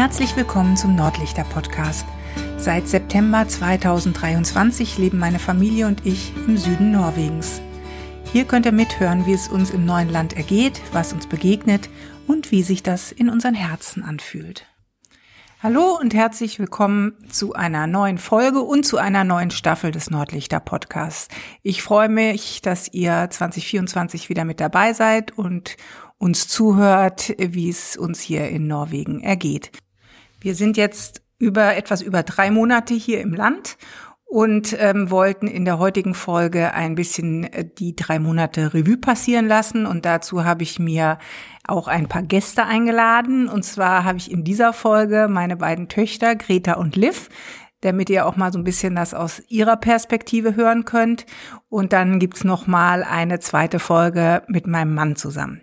Herzlich willkommen zum Nordlichter Podcast. Seit September 2023 leben meine Familie und ich im Süden Norwegens. Hier könnt ihr mithören, wie es uns im neuen Land ergeht, was uns begegnet und wie sich das in unseren Herzen anfühlt. Hallo und herzlich willkommen zu einer neuen Folge und zu einer neuen Staffel des Nordlichter Podcasts. Ich freue mich, dass ihr 2024 wieder mit dabei seid und uns zuhört, wie es uns hier in Norwegen ergeht. Wir sind jetzt über etwas über drei Monate hier im Land und ähm, wollten in der heutigen Folge ein bisschen äh, die drei Monate Revue passieren lassen. Und dazu habe ich mir auch ein paar Gäste eingeladen. Und zwar habe ich in dieser Folge meine beiden Töchter, Greta und Liv, damit ihr auch mal so ein bisschen das aus ihrer Perspektive hören könnt. Und dann gibt's noch mal eine zweite Folge mit meinem Mann zusammen.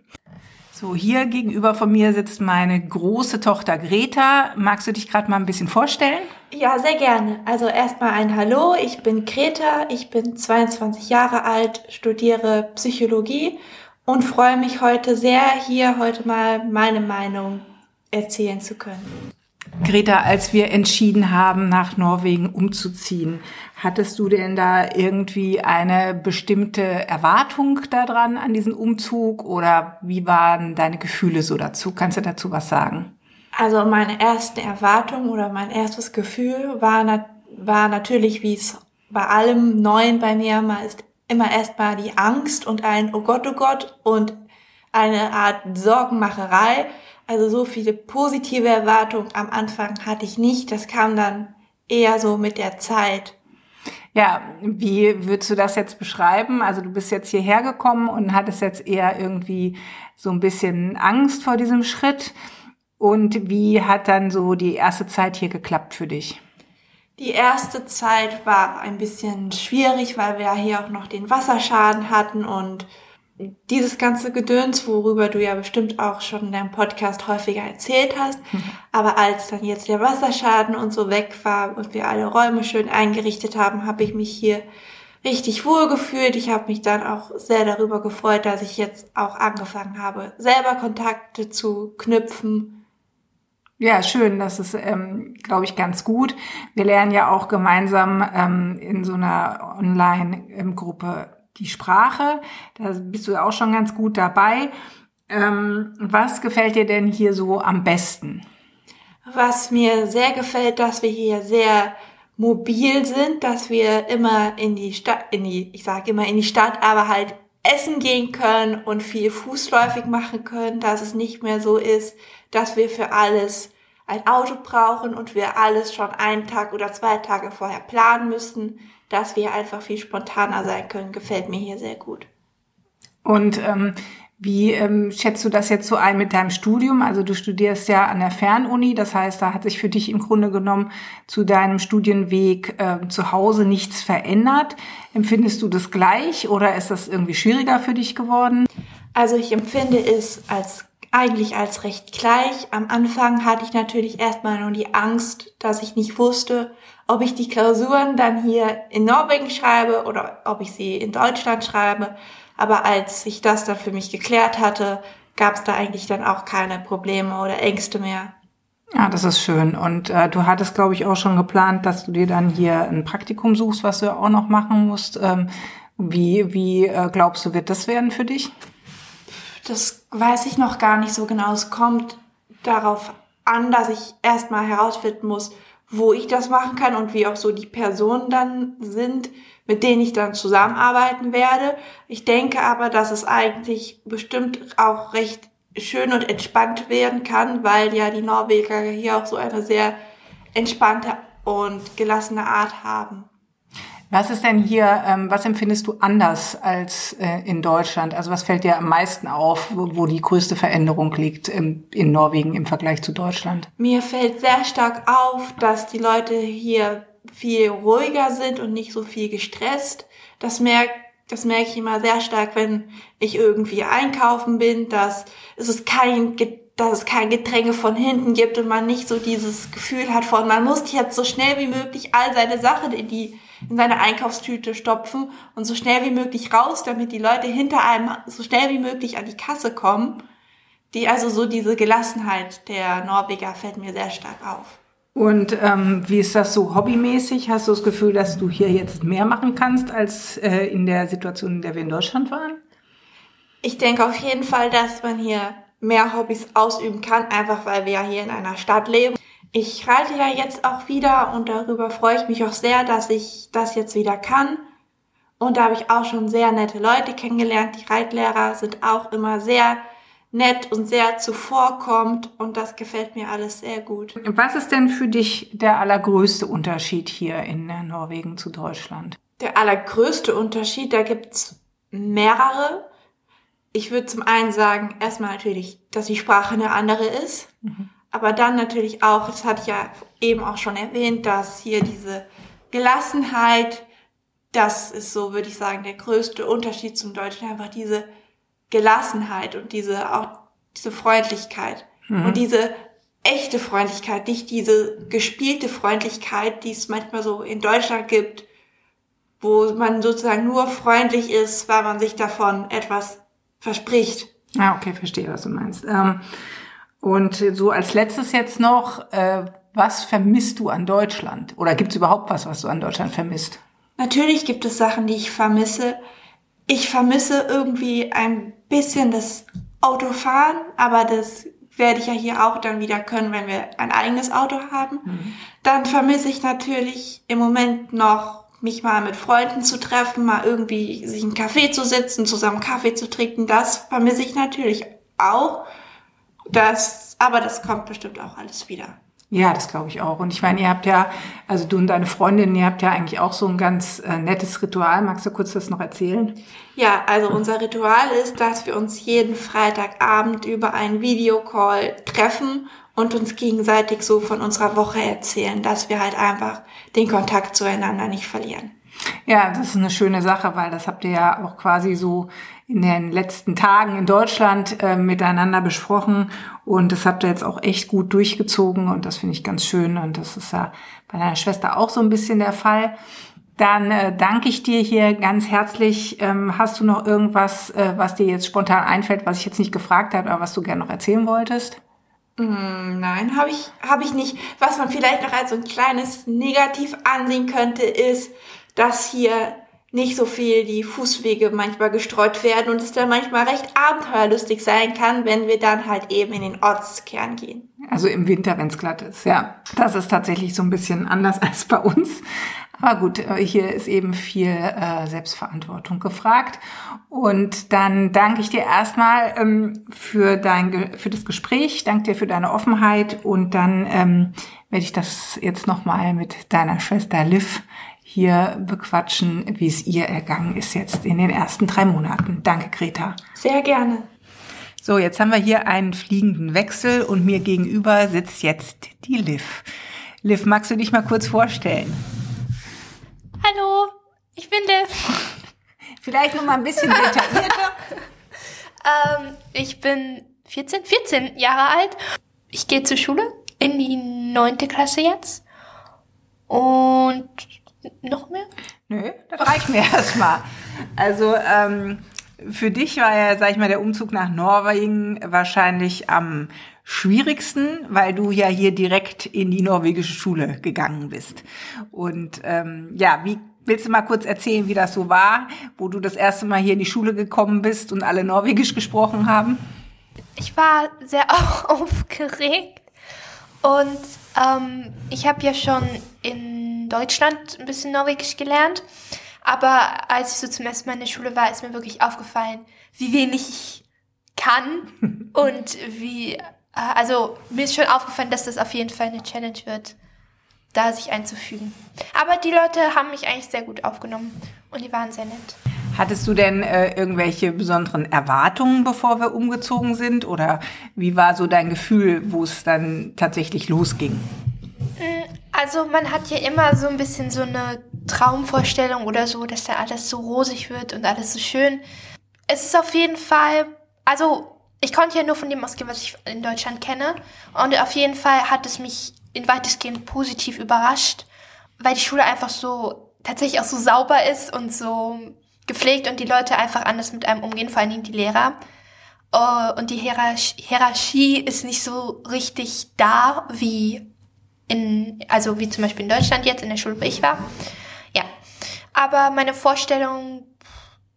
So, hier gegenüber von mir sitzt meine große Tochter Greta. Magst du dich gerade mal ein bisschen vorstellen? Ja, sehr gerne. Also erstmal ein Hallo, ich bin Greta, ich bin 22 Jahre alt, studiere Psychologie und freue mich heute sehr, hier heute mal meine Meinung erzählen zu können. Greta, als wir entschieden haben, nach Norwegen umzuziehen, hattest du denn da irgendwie eine bestimmte Erwartung daran an diesen Umzug oder wie waren deine Gefühle so dazu? Kannst du dazu was sagen? Also meine erste Erwartung oder mein erstes Gefühl war, na war natürlich, wie es bei allem Neuen bei mir mal ist, immer erstmal die Angst und ein Oh Gott, oh Gott und eine Art Sorgenmacherei. Also so viele positive Erwartungen am Anfang hatte ich nicht. Das kam dann eher so mit der Zeit. Ja, wie würdest du das jetzt beschreiben? Also du bist jetzt hierher gekommen und hattest jetzt eher irgendwie so ein bisschen Angst vor diesem Schritt. Und wie hat dann so die erste Zeit hier geklappt für dich? Die erste Zeit war ein bisschen schwierig, weil wir hier auch noch den Wasserschaden hatten und dieses ganze Gedöns, worüber du ja bestimmt auch schon in deinem Podcast häufiger erzählt hast. Mhm. Aber als dann jetzt der Wasserschaden und so weg war und wir alle Räume schön eingerichtet haben, habe ich mich hier richtig wohl gefühlt. Ich habe mich dann auch sehr darüber gefreut, dass ich jetzt auch angefangen habe, selber Kontakte zu knüpfen ja, schön. Das ist, ähm, glaube ich, ganz gut. Wir lernen ja auch gemeinsam ähm, in so einer Online-Gruppe die Sprache. Da bist du auch schon ganz gut dabei. Ähm, was gefällt dir denn hier so am besten? Was mir sehr gefällt, dass wir hier sehr mobil sind, dass wir immer in die Stadt, in die, ich sage immer in die Stadt, aber halt essen gehen können und viel fußläufig machen können, dass es nicht mehr so ist, dass wir für alles ein Auto brauchen und wir alles schon einen Tag oder zwei Tage vorher planen müssen, dass wir einfach viel spontaner sein können, gefällt mir hier sehr gut. Und ähm, wie ähm, schätzt du das jetzt so ein mit deinem Studium? Also du studierst ja an der Fernuni, das heißt, da hat sich für dich im Grunde genommen zu deinem Studienweg äh, zu Hause nichts verändert. Empfindest du das gleich oder ist das irgendwie schwieriger für dich geworden? Also ich empfinde es als eigentlich als recht gleich. Am Anfang hatte ich natürlich erstmal nur die Angst, dass ich nicht wusste, ob ich die Klausuren dann hier in Norwegen schreibe oder ob ich sie in Deutschland schreibe. Aber als ich das dann für mich geklärt hatte, gab es da eigentlich dann auch keine Probleme oder Ängste mehr. Ja, das ist schön. Und äh, du hattest, glaube ich, auch schon geplant, dass du dir dann hier ein Praktikum suchst, was du auch noch machen musst. Ähm, wie wie äh, glaubst du, wird das werden für dich? Das weiß ich noch gar nicht so genau. Es kommt darauf an, dass ich erstmal herausfinden muss, wo ich das machen kann und wie auch so die Personen dann sind, mit denen ich dann zusammenarbeiten werde. Ich denke aber, dass es eigentlich bestimmt auch recht schön und entspannt werden kann, weil ja die Norweger hier auch so eine sehr entspannte und gelassene Art haben. Was ist denn hier, ähm, was empfindest du anders als äh, in Deutschland? Also was fällt dir am meisten auf, wo, wo die größte Veränderung liegt im, in Norwegen im Vergleich zu Deutschland? Mir fällt sehr stark auf, dass die Leute hier viel ruhiger sind und nicht so viel gestresst. Das merkt das merke ich immer sehr stark, wenn ich irgendwie einkaufen bin, dass es kein dass es kein Getränke von hinten gibt und man nicht so dieses Gefühl hat von, man muss jetzt so schnell wie möglich all seine Sachen in die in seine Einkaufstüte stopfen und so schnell wie möglich raus, damit die Leute hinter einem so schnell wie möglich an die Kasse kommen. Die, also so diese Gelassenheit der Norweger fällt mir sehr stark auf. Und ähm, wie ist das so hobbymäßig? Hast du das Gefühl, dass du hier jetzt mehr machen kannst als äh, in der Situation, in der wir in Deutschland waren? Ich denke auf jeden Fall, dass man hier mehr Hobbys ausüben kann, einfach weil wir ja hier in einer Stadt leben. Ich reite ja jetzt auch wieder und darüber freue ich mich auch sehr, dass ich das jetzt wieder kann. Und da habe ich auch schon sehr nette Leute kennengelernt. Die Reitlehrer sind auch immer sehr nett und sehr zuvorkommt und das gefällt mir alles sehr gut. Was ist denn für dich der allergrößte Unterschied hier in Norwegen zu Deutschland? Der allergrößte Unterschied, da gibt's mehrere. Ich würde zum einen sagen, erstmal natürlich, dass die Sprache eine andere ist, mhm. Aber dann natürlich auch, das hatte ich ja eben auch schon erwähnt, dass hier diese Gelassenheit, das ist so, würde ich sagen, der größte Unterschied zum Deutschen, einfach diese Gelassenheit und diese auch diese Freundlichkeit mhm. und diese echte Freundlichkeit, nicht diese gespielte Freundlichkeit, die es manchmal so in Deutschland gibt, wo man sozusagen nur freundlich ist, weil man sich davon etwas verspricht. Ah, okay, verstehe, was du meinst. Ähm, und so als letztes jetzt noch, äh, was vermisst du an Deutschland? Oder gibt es überhaupt was, was du an Deutschland vermisst? Natürlich gibt es Sachen, die ich vermisse. Ich vermisse irgendwie ein bisschen das Autofahren, aber das werde ich ja hier auch dann wieder können, wenn wir ein eigenes Auto haben. Mhm. Dann vermisse ich natürlich im Moment noch, mich mal mit Freunden zu treffen, mal irgendwie sich einen Kaffee zu sitzen, zusammen Kaffee zu trinken. Das vermisse ich natürlich auch. Das, aber das kommt bestimmt auch alles wieder. Ja, das glaube ich auch. Und ich meine, ihr habt ja, also du und deine Freundin, ihr habt ja eigentlich auch so ein ganz äh, nettes Ritual. Magst du kurz das noch erzählen? Ja, also unser Ritual ist, dass wir uns jeden Freitagabend über einen Videocall treffen und uns gegenseitig so von unserer Woche erzählen, dass wir halt einfach den Kontakt zueinander nicht verlieren. Ja, das ist eine schöne Sache, weil das habt ihr ja auch quasi so in den letzten Tagen in Deutschland äh, miteinander besprochen und das habt ihr jetzt auch echt gut durchgezogen und das finde ich ganz schön und das ist ja bei deiner Schwester auch so ein bisschen der Fall. Dann äh, danke ich dir hier ganz herzlich. Ähm, hast du noch irgendwas, äh, was dir jetzt spontan einfällt, was ich jetzt nicht gefragt habe, aber was du gerne noch erzählen wolltest? Mm, nein, habe ich, hab ich nicht. Was man vielleicht noch als so ein kleines Negativ ansehen könnte, ist, dass hier nicht so viel die Fußwege manchmal gestreut werden und es dann manchmal recht abenteuerlustig sein kann, wenn wir dann halt eben in den Ortskern gehen. Also im Winter, wenn es glatt ist, ja. Das ist tatsächlich so ein bisschen anders als bei uns. Aber gut, äh, hier ist eben viel äh, Selbstverantwortung gefragt. Und dann danke ich dir erstmal ähm, für dein für das Gespräch, danke dir für deine Offenheit und dann ähm, werde ich das jetzt nochmal mit deiner Schwester Liv hier bequatschen, wie es ihr ergangen ist jetzt in den ersten drei Monaten. Danke, Greta. Sehr gerne. So, jetzt haben wir hier einen fliegenden Wechsel und mir gegenüber sitzt jetzt die Liv. Liv, magst du dich mal kurz vorstellen? Hallo, ich bin Liv. Vielleicht noch mal ein bisschen detaillierter. ähm, ich bin 14, 14 Jahre alt. Ich gehe zur Schule in die neunte Klasse jetzt. Und noch mehr? Nö, das reicht mir erstmal. Also ähm, für dich war ja, sag ich mal, der Umzug nach Norwegen wahrscheinlich am schwierigsten, weil du ja hier direkt in die norwegische Schule gegangen bist. Und ähm, ja, wie willst du mal kurz erzählen, wie das so war, wo du das erste Mal hier in die Schule gekommen bist und alle Norwegisch gesprochen haben? Ich war sehr aufgeregt und ähm, ich habe ja schon in Deutschland ein bisschen Norwegisch gelernt. Aber als ich so zum ersten Mal in der Schule war, ist mir wirklich aufgefallen, wie wenig ich kann und wie, äh, also mir ist schon aufgefallen, dass das auf jeden Fall eine Challenge wird, da sich einzufügen. Aber die Leute haben mich eigentlich sehr gut aufgenommen und die waren sehr nett. Hattest du denn äh, irgendwelche besonderen Erwartungen, bevor wir umgezogen sind? Oder wie war so dein Gefühl, wo es dann tatsächlich losging? Also man hat ja immer so ein bisschen so eine Traumvorstellung oder so, dass da alles so rosig wird und alles so schön. Es ist auf jeden Fall, also ich konnte ja nur von dem ausgehen, was ich in Deutschland kenne. Und auf jeden Fall hat es mich in weitestgehend positiv überrascht, weil die Schule einfach so tatsächlich auch so sauber ist und so gepflegt und die Leute einfach anders mit einem umgehen, vor allen Dingen die Lehrer. Uh, und die Hierarchie ist nicht so richtig da wie in, also wie zum Beispiel in Deutschland jetzt in der Schule, wo ich war. Ja. Aber meine Vorstellung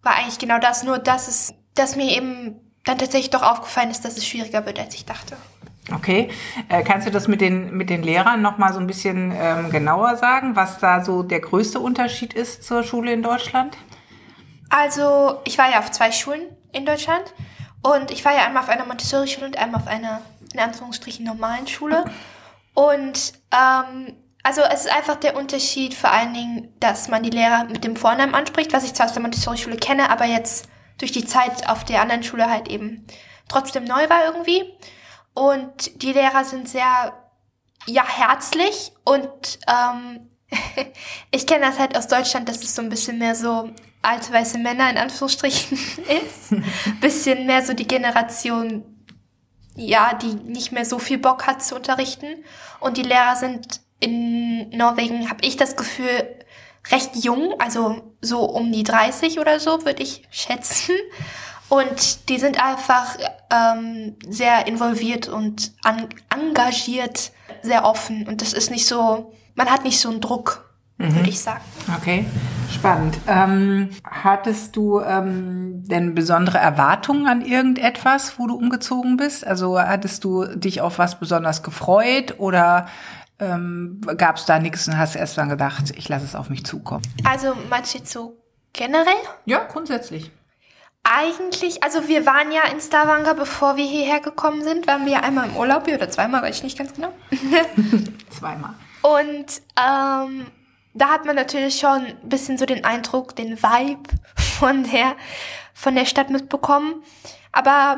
war eigentlich genau das, nur dass es, dass mir eben dann tatsächlich doch aufgefallen ist, dass es schwieriger wird, als ich dachte. Okay, äh, kannst du das mit den mit den Lehrern noch mal so ein bisschen ähm, genauer sagen, was da so der größte Unterschied ist zur Schule in Deutschland? Also ich war ja auf zwei Schulen in Deutschland und ich war ja einmal auf einer Montessori-Schule und einmal auf einer in Anführungsstrichen normalen Schule und ähm, also es ist einfach der Unterschied vor allen Dingen, dass man die Lehrer mit dem Vornamen anspricht, was ich zwar aus der Montessori-Schule kenne, aber jetzt durch die Zeit auf der anderen Schule halt eben trotzdem neu war irgendwie. Und die Lehrer sind sehr, ja, herzlich und ähm, ich kenne das halt aus Deutschland, dass es so ein bisschen mehr so alte weiße Männer in Anführungsstrichen ist. bisschen mehr so die Generation, ja, die nicht mehr so viel Bock hat zu unterrichten. Und die Lehrer sind in Norwegen, habe ich das Gefühl, recht jung, also so um die 30 oder so, würde ich schätzen. Und die sind einfach ähm, sehr involviert und engagiert, sehr offen. Und das ist nicht so, man hat nicht so einen Druck, mhm. würde ich sagen. Okay, spannend. Ähm, hattest du ähm, denn besondere Erwartungen an irgendetwas, wo du umgezogen bist? Also hattest du dich auf was besonders gefreut oder ähm, gab es da nichts und hast erst dann gedacht, ich lasse es auf mich zukommen? Also meinst du jetzt so generell? Ja, grundsätzlich. Eigentlich, also wir waren ja in Stavanger, bevor wir hierher gekommen sind, waren wir ja einmal im Urlaub hier oder zweimal, weiß ich nicht ganz genau. zweimal. Und ähm, da hat man natürlich schon ein bisschen so den Eindruck, den Vibe von der, von der Stadt mitbekommen. Aber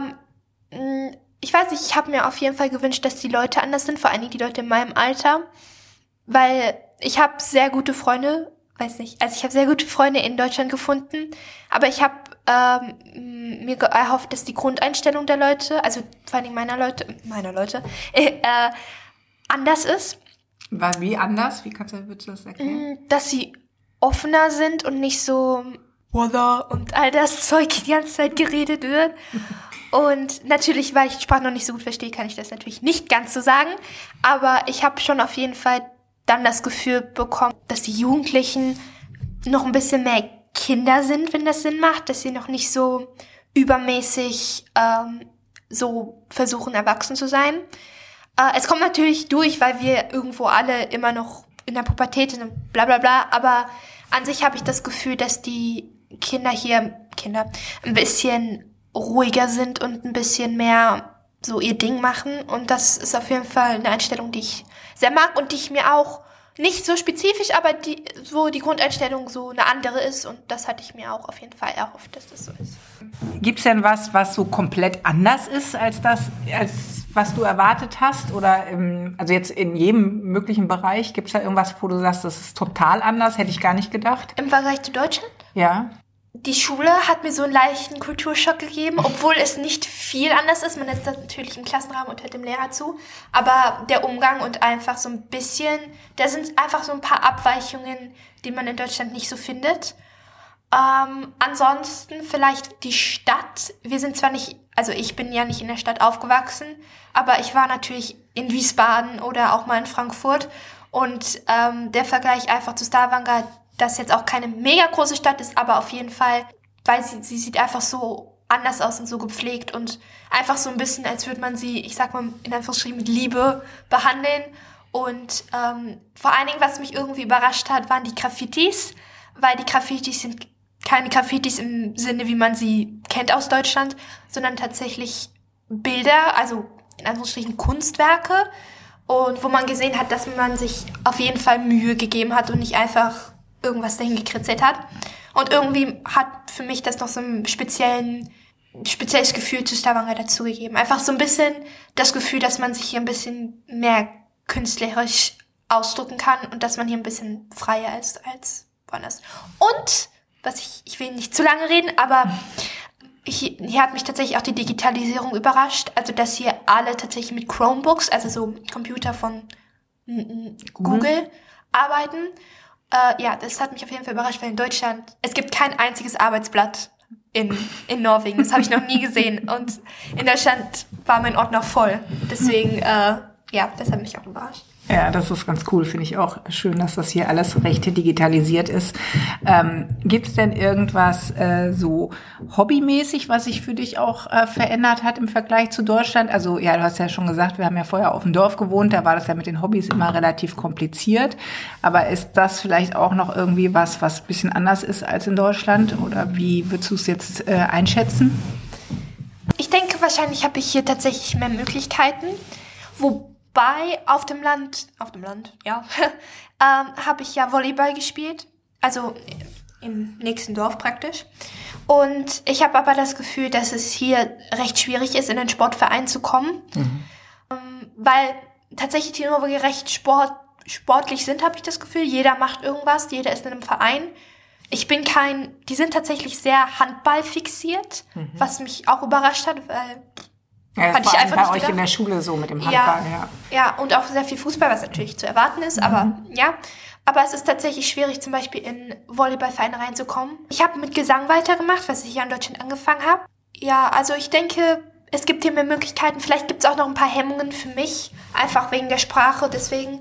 mm, ich weiß nicht, ich habe mir auf jeden Fall gewünscht, dass die Leute anders sind, vor allen Dingen die Leute in meinem Alter, weil ich habe sehr gute Freunde, weiß nicht, also ich habe sehr gute Freunde in Deutschland gefunden, aber ich habe ähm, mir erhofft, dass die Grundeinstellung der Leute, also vor allen Dingen meiner Leute, meiner Leute, äh, anders ist. War wie anders? Wie kannst du, würdest du das erklären? Mm, dass sie offener sind und nicht so Walla und all das Zeug die ganze Zeit geredet wird. Und natürlich, weil ich die Sprache noch nicht so gut verstehe, kann ich das natürlich nicht ganz so sagen. Aber ich habe schon auf jeden Fall dann das Gefühl bekommen, dass die Jugendlichen noch ein bisschen mehr Kinder sind, wenn das Sinn macht, dass sie noch nicht so übermäßig ähm, so versuchen, erwachsen zu sein. Äh, es kommt natürlich durch, weil wir irgendwo alle immer noch in der Pubertät sind und bla bla bla. Aber an sich habe ich das Gefühl, dass die Kinder hier, Kinder, ein bisschen ruhiger sind und ein bisschen mehr so ihr Ding machen. Und das ist auf jeden Fall eine Einstellung, die ich sehr mag und die ich mir auch nicht so spezifisch, aber die, wo die Grundeinstellung so eine andere ist. Und das hatte ich mir auch auf jeden Fall erhofft, dass das so ist. Gibt es denn was, was so komplett anders ist als das, als was du erwartet hast? Oder im, also jetzt in jedem möglichen Bereich, gibt es da irgendwas, wo du sagst, das ist total anders, hätte ich gar nicht gedacht? Im Vergleich zu Deutschland? Ja die Schule hat mir so einen leichten Kulturschock gegeben, obwohl es nicht viel anders ist. Man ist natürlich im Klassenraum und hört dem Lehrer zu. Aber der Umgang und einfach so ein bisschen, da sind einfach so ein paar Abweichungen, die man in Deutschland nicht so findet. Ähm, ansonsten vielleicht die Stadt. Wir sind zwar nicht, also ich bin ja nicht in der Stadt aufgewachsen, aber ich war natürlich in Wiesbaden oder auch mal in Frankfurt. Und ähm, der Vergleich einfach zu Stavanger, das jetzt auch keine mega große Stadt ist, aber auf jeden Fall, weil sie, sie sieht einfach so anders aus und so gepflegt und einfach so ein bisschen, als würde man sie, ich sag mal, in Anführungsstrichen mit Liebe behandeln. Und ähm, vor allen Dingen, was mich irgendwie überrascht hat, waren die Graffitis, weil die Graffitis sind keine Graffitis im Sinne, wie man sie kennt aus Deutschland, sondern tatsächlich Bilder, also in Anführungsstrichen Kunstwerke. Und wo man gesehen hat, dass man sich auf jeden Fall Mühe gegeben hat und nicht einfach irgendwas dahin gekritzelt hat. Und irgendwie hat für mich das noch so ein speziellen, spezielles Gefühl zu Stavanger dazugegeben. Einfach so ein bisschen das Gefühl, dass man sich hier ein bisschen mehr künstlerisch ausdrücken kann und dass man hier ein bisschen freier ist als woanders. Und, was ich, ich will nicht zu lange reden, aber hier, hier hat mich tatsächlich auch die Digitalisierung überrascht. Also, dass hier alle tatsächlich mit Chromebooks, also so Computer von Google, Google arbeiten. Äh, ja, das hat mich auf jeden Fall überrascht, weil in Deutschland, es gibt kein einziges Arbeitsblatt in, in Norwegen. Das habe ich noch nie gesehen. Und in Deutschland war mein Ort noch voll. Deswegen, äh, ja, das hat mich auch überrascht. Ja, das ist ganz cool. Finde ich auch schön, dass das hier alles recht digitalisiert ist. Ähm, Gibt es denn irgendwas äh, so hobbymäßig, was sich für dich auch äh, verändert hat im Vergleich zu Deutschland? Also ja, du hast ja schon gesagt, wir haben ja vorher auf dem Dorf gewohnt, da war das ja mit den Hobbys immer relativ kompliziert. Aber ist das vielleicht auch noch irgendwie was, was bisschen anders ist als in Deutschland? Oder wie würdest du es jetzt äh, einschätzen? Ich denke, wahrscheinlich habe ich hier tatsächlich mehr Möglichkeiten. Wo bei auf dem Land, auf dem Land, ja, ähm, habe ich ja Volleyball gespielt, also im nächsten Dorf praktisch. Und ich habe aber das Gefühl, dass es hier recht schwierig ist, in den Sportverein zu kommen, mhm. ähm, weil tatsächlich die Norweger recht sport, sportlich sind, habe ich das Gefühl. Jeder macht irgendwas, jeder ist in einem Verein. Ich bin kein, die sind tatsächlich sehr Handball fixiert, mhm. was mich auch überrascht hat, weil ja, das Hatte ich einfach bei euch gedacht. in der Schule so mit dem Handball, ja, ja. Ja, und auch sehr viel Fußball, was natürlich zu erwarten ist, mhm. aber ja. Aber es ist tatsächlich schwierig, zum Beispiel in Volleyballvereine reinzukommen. Ich habe mit Gesang weitergemacht, was ich hier in Deutschland angefangen habe. Ja, also ich denke, es gibt hier mehr Möglichkeiten. Vielleicht gibt es auch noch ein paar Hemmungen für mich, einfach wegen der Sprache. Deswegen,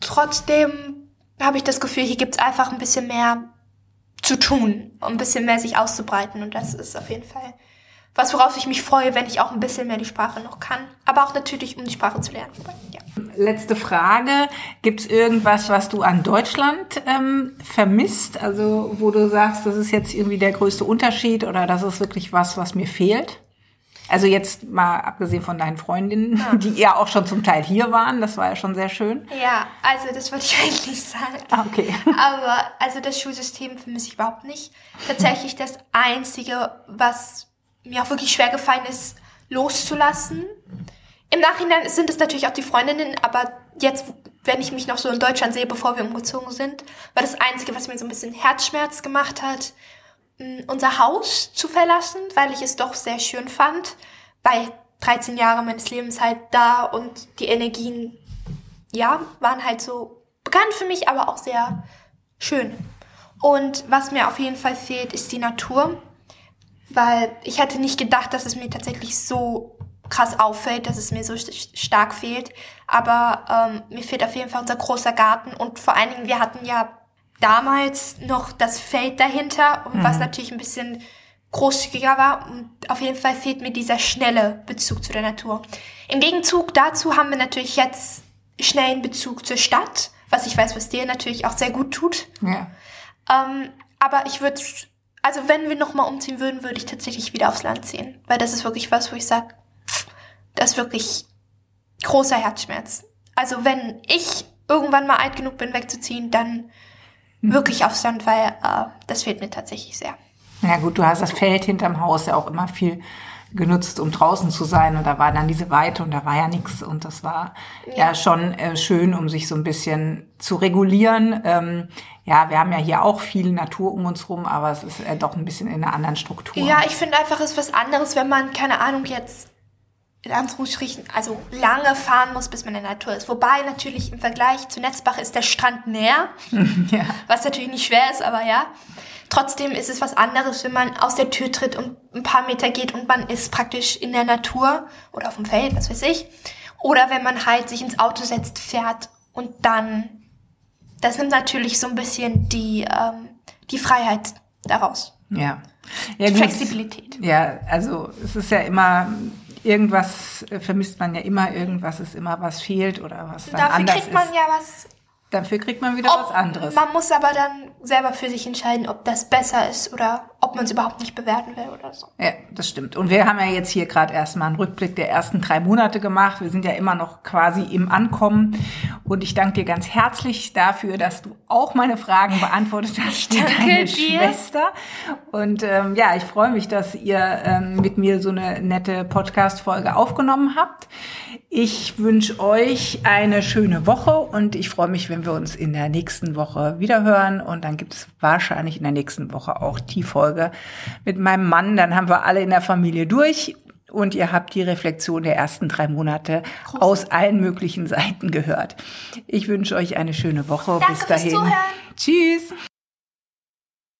trotzdem habe ich das Gefühl, hier gibt es einfach ein bisschen mehr zu tun, um ein bisschen mehr sich auszubreiten. Und das ist auf jeden Fall was worauf ich mich freue, wenn ich auch ein bisschen mehr die Sprache noch kann. Aber auch natürlich, um die Sprache zu lernen. Ja. Letzte Frage. Gibt es irgendwas, was du an Deutschland ähm, vermisst? Also wo du sagst, das ist jetzt irgendwie der größte Unterschied oder das ist wirklich was, was mir fehlt? Also jetzt mal abgesehen von deinen Freundinnen, ja. die ja auch schon zum Teil hier waren, das war ja schon sehr schön. Ja, also das wollte ich eigentlich sagen. Ah, okay. Aber also das Schulsystem vermisse ich überhaupt nicht. Tatsächlich das Einzige, was mir auch wirklich schwer gefallen ist, loszulassen. Im Nachhinein sind es natürlich auch die Freundinnen, aber jetzt, wenn ich mich noch so in Deutschland sehe, bevor wir umgezogen sind, war das Einzige, was mir so ein bisschen Herzschmerz gemacht hat, unser Haus zu verlassen, weil ich es doch sehr schön fand, weil 13 Jahre meines Lebens halt da und die Energien, ja, waren halt so bekannt für mich, aber auch sehr schön. Und was mir auf jeden Fall fehlt, ist die Natur weil ich hätte nicht gedacht, dass es mir tatsächlich so krass auffällt, dass es mir so stark fehlt. Aber ähm, mir fehlt auf jeden Fall unser großer Garten und vor allen Dingen, wir hatten ja damals noch das Feld dahinter, mhm. was natürlich ein bisschen großzügiger war. Und auf jeden Fall fehlt mir dieser schnelle Bezug zu der Natur. Im Gegenzug dazu haben wir natürlich jetzt schnellen Bezug zur Stadt, was ich weiß, was dir natürlich auch sehr gut tut. Ja. Ähm, aber ich würde also wenn wir nochmal umziehen würden, würde ich tatsächlich wieder aufs Land ziehen. Weil das ist wirklich was, wo ich sage, das ist wirklich großer Herzschmerz. Also wenn ich irgendwann mal alt genug bin, wegzuziehen, dann mhm. wirklich aufs Land, weil äh, das fehlt mir tatsächlich sehr. Ja gut, du hast das Feld hinterm Haus ja auch immer viel genutzt, um draußen zu sein. Und da war dann diese Weite und da war ja nichts. Und das war ja, ja schon äh, schön, um sich so ein bisschen zu regulieren. Ähm, ja, wir haben ja hier auch viel Natur um uns rum, aber es ist äh, doch ein bisschen in einer anderen Struktur. Ja, ich finde einfach, es ist was anderes, wenn man, keine Ahnung, jetzt in Anführungsstrichen, also lange fahren muss, bis man in der Natur ist. Wobei natürlich im Vergleich zu Netzbach ist der Strand näher, ja. was natürlich nicht schwer ist, aber ja. Trotzdem ist es was anderes, wenn man aus der Tür tritt und ein paar Meter geht und man ist praktisch in der Natur oder auf dem Feld, was weiß ich. Oder wenn man halt sich ins Auto setzt, fährt und dann, das nimmt natürlich so ein bisschen die, ähm, die Freiheit daraus. Ja. ja die Flexibilität. Ja, also es ist ja immer, irgendwas vermisst man ja immer, irgendwas ist immer, was fehlt oder was dann Dafür anders kriegt man ist. ja was Dafür kriegt man wieder ob, was anderes. Man muss aber dann selber für sich entscheiden, ob das besser ist oder ob man es überhaupt nicht bewerten will oder so. Ja, das stimmt. Und wir haben ja jetzt hier gerade erstmal einen Rückblick der ersten drei Monate gemacht. Wir sind ja immer noch quasi im Ankommen. Und ich danke dir ganz herzlich dafür, dass du auch meine Fragen beantwortet hast. Ich danke deine dir. Schwester. Und ähm, ja, ich freue mich, dass ihr ähm, mit mir so eine nette Podcast-Folge aufgenommen habt. Ich wünsche euch eine schöne Woche und ich freue mich, wenn wir uns in der nächsten Woche wiederhören. Und dann gibt es wahrscheinlich in der nächsten Woche auch die Folge mit meinem Mann. Dann haben wir alle in der Familie durch und ihr habt die Reflexion der ersten drei Monate Groß. aus allen möglichen Seiten gehört. Ich wünsche euch eine schöne Woche. Danke Bis dahin. Tschüss.